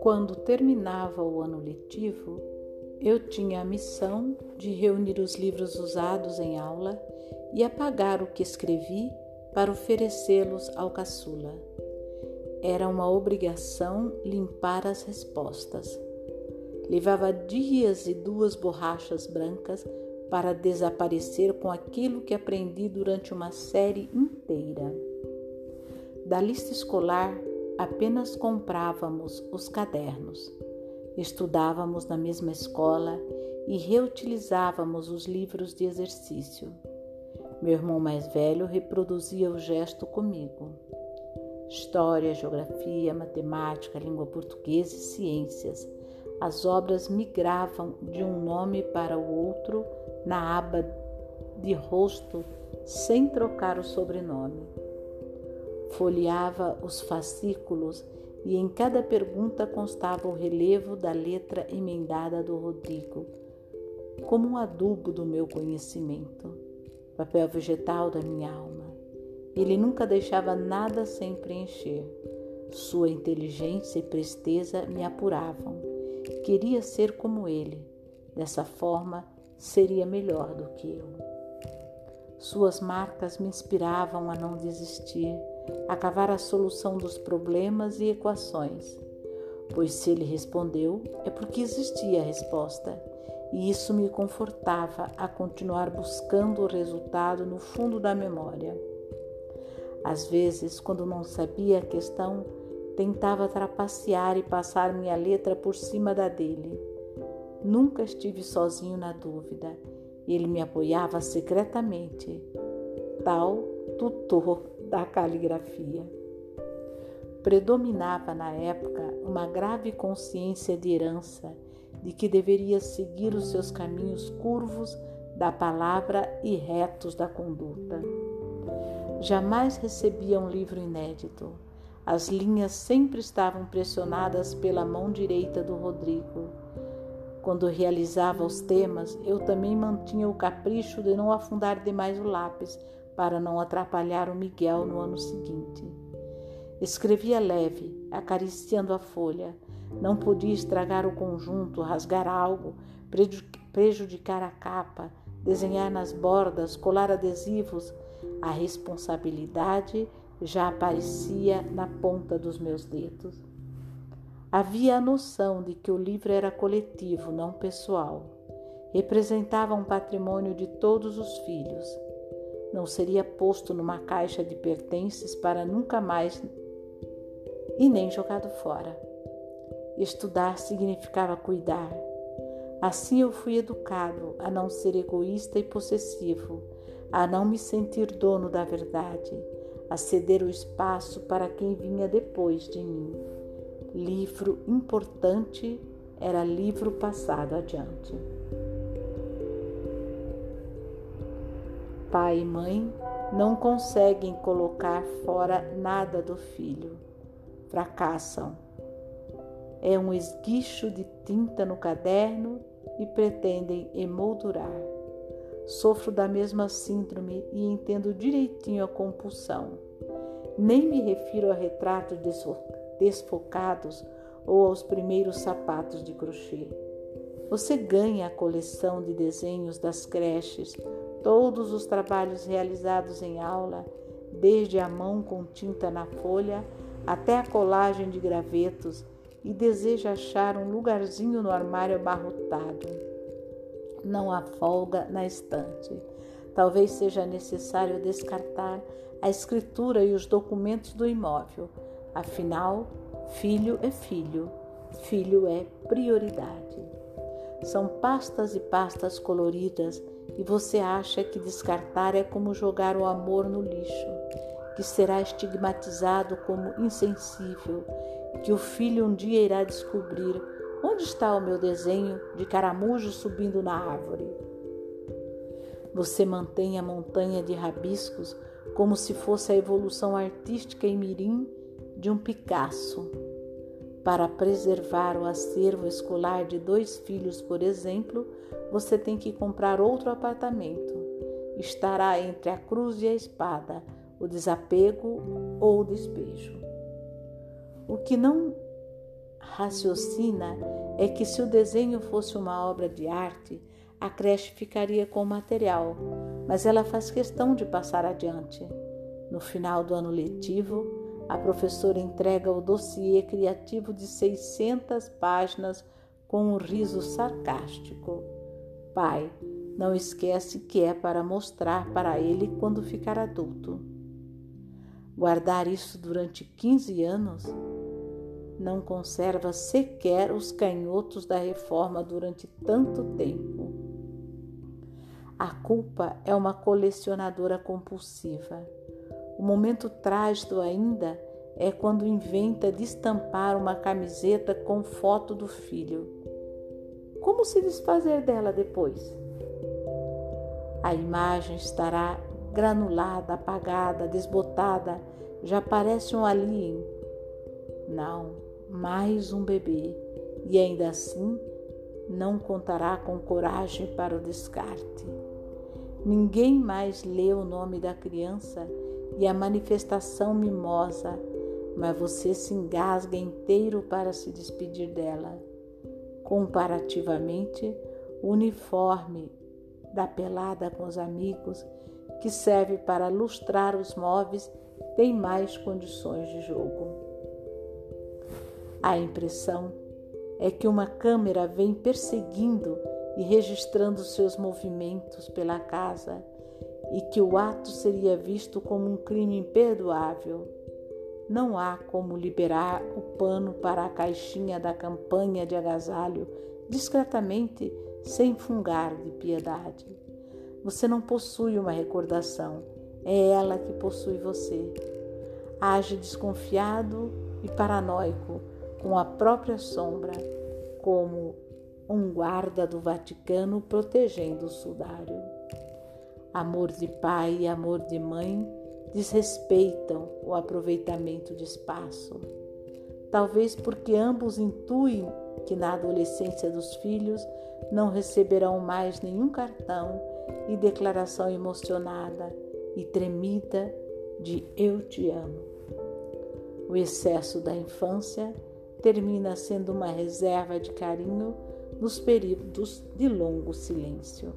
Quando terminava o ano letivo, eu tinha a missão de reunir os livros usados em aula e apagar o que escrevi para oferecê-los ao caçula. Era uma obrigação limpar as respostas. Levava dias e duas borrachas brancas para desaparecer com aquilo que aprendi durante uma série inteira. Da lista escolar, apenas comprávamos os cadernos. Estudávamos na mesma escola e reutilizávamos os livros de exercício. Meu irmão mais velho reproduzia o gesto comigo. História, geografia, matemática, língua portuguesa e ciências. As obras migravam de um nome para o outro na aba de rosto sem trocar o sobrenome. Folheava os fascículos e em cada pergunta constava o relevo da letra emendada do Rodrigo, como um adubo do meu conhecimento, papel vegetal da minha alma. Ele nunca deixava nada sem preencher. Sua inteligência e presteza me apuravam. Queria ser como ele. Dessa forma, seria melhor do que eu. Suas marcas me inspiravam a não desistir, a cavar a solução dos problemas e equações. Pois se ele respondeu, é porque existia a resposta, e isso me confortava a continuar buscando o resultado no fundo da memória. Às vezes, quando não sabia a questão, tentava trapacear e passar minha letra por cima da dele. Nunca estive sozinho na dúvida. Ele me apoiava secretamente, tal tutor da caligrafia. Predominava na época uma grave consciência de herança, de que deveria seguir os seus caminhos curvos da palavra e retos da conduta. Jamais recebia um livro inédito. As linhas sempre estavam pressionadas pela mão direita do Rodrigo. Quando realizava os temas, eu também mantinha o capricho de não afundar demais o lápis para não atrapalhar o Miguel no ano seguinte. Escrevia leve, acariciando a folha. Não podia estragar o conjunto, rasgar algo, prejudicar a capa, desenhar nas bordas, colar adesivos a responsabilidade já aparecia na ponta dos meus dedos. Havia a noção de que o livro era coletivo, não pessoal. Representava um patrimônio de todos os filhos. Não seria posto numa caixa de pertences para nunca mais e nem jogado fora. Estudar significava cuidar. Assim eu fui educado a não ser egoísta e possessivo, a não me sentir dono da verdade, a ceder o espaço para quem vinha depois de mim. Livro importante era livro passado adiante. Pai e mãe não conseguem colocar fora nada do filho. Fracassam. É um esguicho de tinta no caderno e pretendem emoldurar. Sofro da mesma síndrome e entendo direitinho a compulsão. Nem me refiro a retratos desfocados ou aos primeiros sapatos de crochê. Você ganha a coleção de desenhos das creches, todos os trabalhos realizados em aula, desde a mão com tinta na folha até a colagem de gravetos, e deseja achar um lugarzinho no armário abarrotado não há folga na estante. Talvez seja necessário descartar a escritura e os documentos do imóvel. Afinal, filho é filho, filho é prioridade. São pastas e pastas coloridas e você acha que descartar é como jogar o amor no lixo, que será estigmatizado como insensível, que o filho um dia irá descobrir Onde está o meu desenho de caramujo subindo na árvore? Você mantém a montanha de rabiscos como se fosse a evolução artística em mirim de um Picasso. Para preservar o acervo escolar de dois filhos, por exemplo, você tem que comprar outro apartamento. Estará entre a cruz e a espada, o desapego ou o despejo. O que não raciocina é que se o desenho fosse uma obra de arte, a creche ficaria com o material, mas ela faz questão de passar adiante. No final do ano letivo, a professora entrega o dossiê criativo de 600 páginas com um riso sarcástico. Pai, não esquece que é para mostrar para ele quando ficar adulto. Guardar isso durante 15 anos não conserva sequer os canhotos da reforma durante tanto tempo. A culpa é uma colecionadora compulsiva. O momento trágico ainda é quando inventa de estampar uma camiseta com foto do filho. Como se desfazer dela depois? A imagem estará granulada, apagada, desbotada, já parece um alien. Não, mais um bebê, e ainda assim não contará com coragem para o descarte. Ninguém mais lê o nome da criança e a manifestação mimosa, mas você se engasga inteiro para se despedir dela. Comparativamente, o uniforme da pelada com os amigos, que serve para lustrar os móveis, tem mais condições de jogo. A impressão é que uma câmera vem perseguindo e registrando seus movimentos pela casa e que o ato seria visto como um crime imperdoável. Não há como liberar o pano para a caixinha da campanha de agasalho discretamente sem fungar de piedade. Você não possui uma recordação, é ela que possui você. Age desconfiado e paranoico com a própria sombra, como um guarda do Vaticano protegendo o sudário. Amor de pai e amor de mãe desrespeitam o aproveitamento de espaço. Talvez porque ambos intuem que na adolescência dos filhos não receberão mais nenhum cartão e declaração emocionada e tremida de eu te amo. O excesso da infância termina sendo uma reserva de carinho nos períodos de longo silêncio.